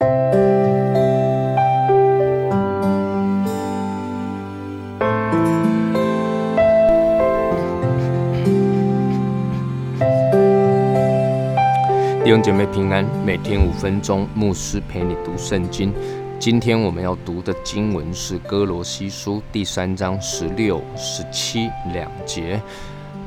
弟兄姐妹平安，每天五分钟，牧师陪你读圣经。今天我们要读的经文是哥罗西书第三章十六、十七两节。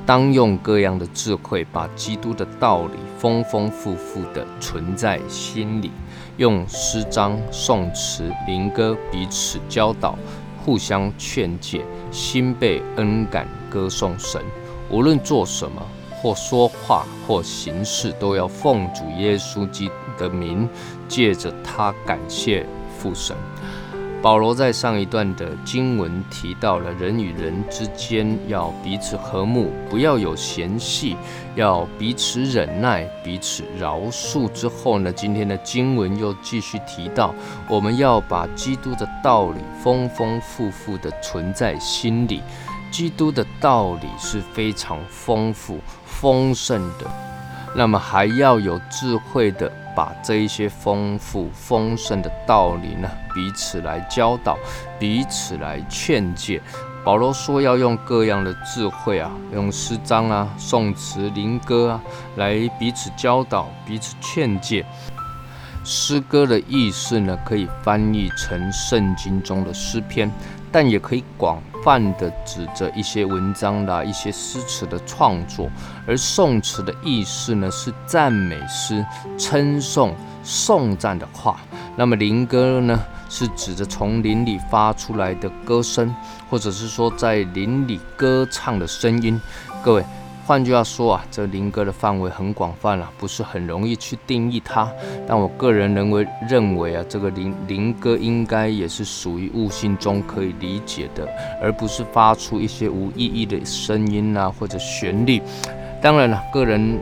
当用各样的智慧，把基督的道理丰丰富富的存在心里，用诗章、颂词、灵歌彼此教导，互相劝诫，心被恩感，歌颂神。无论做什么。或说话或行事，都要奉主耶稣基督的名，借着他感谢父神。保罗在上一段的经文提到了人与人之间要彼此和睦，不要有嫌隙，要彼此忍耐，彼此饶恕。之后呢，今天的经文又继续提到，我们要把基督的道理丰丰富富的存在心里。基督的道理是非常丰富、丰盛的，那么还要有智慧的把这一些丰富、丰盛的道理呢，彼此来教导，彼此来劝诫。保罗说要用各样的智慧啊，用诗章啊、宋词、灵歌啊，来彼此教导、彼此劝诫。诗歌的意思呢，可以翻译成圣经中的诗篇。但也可以广泛的指着一些文章啦、一些诗词的创作，而颂词的意思呢是赞美诗、称颂、颂赞的话。那么灵歌呢是指着从林里发出来的歌声，或者是说在林里歌唱的声音。各位。换句话说啊，这灵歌的范围很广泛了，不是很容易去定义它。但我个人认为，认为啊，这个灵灵歌应该也是属于悟性中可以理解的，而不是发出一些无意义的声音啊或者旋律。当然了，个人。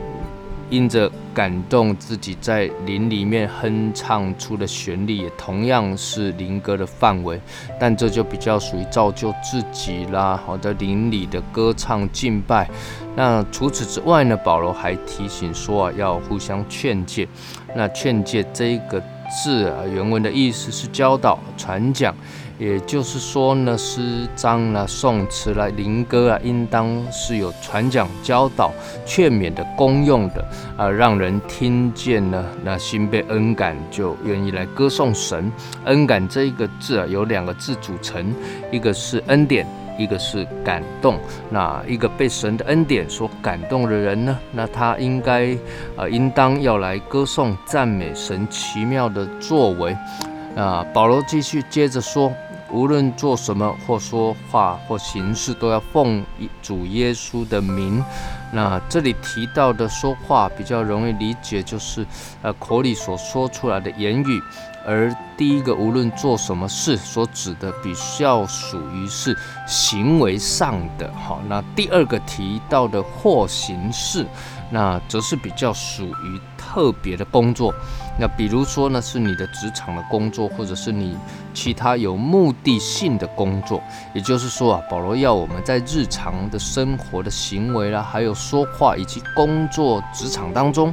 因着感动，自己在林里面哼唱出的旋律，也同样是林歌的范围，但这就比较属于造就自己啦。好的，林里的歌唱敬拜。那除此之外呢？保罗还提醒说啊，要互相劝诫。那劝诫这一个字啊，原文的意思是教导、传讲。也就是说呢，诗章啦、宋词啦、灵歌啊，应当是有传讲、教导、劝勉的功用的啊，让人听见呢，那心被恩感，就愿意来歌颂神。恩感这一个字啊，有两个字组成，一个是恩典，一个是感动。那一个被神的恩典所感动的人呢，那他应该呃，应当要来歌颂、赞美神奇妙的作为。啊，保罗继续接着说。无论做什么，或说话，或行事，都要奉主耶稣的名。那这里提到的说话比较容易理解，就是呃口里所说出来的言语。而第一个，无论做什么事，所指的比较属于是行为上的。好，那第二个提到的或形式，那则是比较属于特别的工作。那比如说呢，是你的职场的工作，或者是你其他有目的性的工作。也就是说啊，保罗要我们在日常的生活的行为啦，还有说话以及工作职场当中，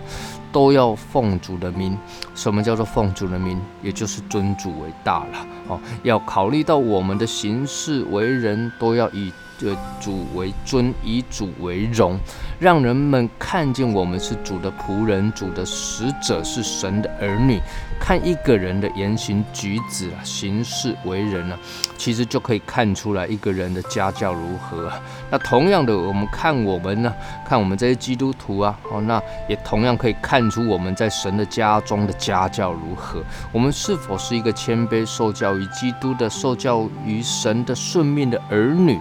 都要奉主的名。什么叫做奉主的名？也就是尊主为大了哦。要考虑到我们的行事为人，都要以。这主为尊，以主为荣，让人们看见我们是主的仆人，主的使者，是神的儿女。看一个人的言行举止啊，行事为人啊，其实就可以看出来一个人的家教如何。那同样的，我们看我们呢，看我们这些基督徒啊，哦，那也同样可以看出我们在神的家中的家教如何。我们是否是一个谦卑、受教于基督的、受教于神的顺命的儿女？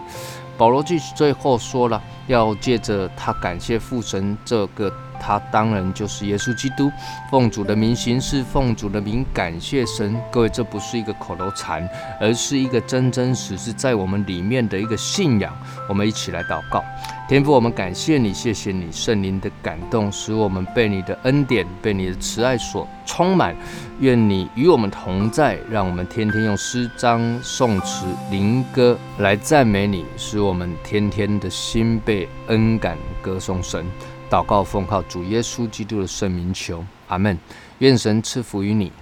保罗继续最后说了，要借着他感谢父神这个。他当然就是耶稣基督，奉主的名行事，奉主的名感谢神。各位，这不是一个口头禅，而是一个真真实实在我们里面的一个信仰。我们一起来祷告，天父，我们感谢你，谢谢你圣灵的感动，使我们被你的恩典、被你的慈爱所充满。愿你与我们同在，让我们天天用诗章、颂词、灵歌来赞美你，使我们天天的心被被恩感歌颂神。祷告奉靠主耶稣基督的圣名求，阿门。愿神赐福于你。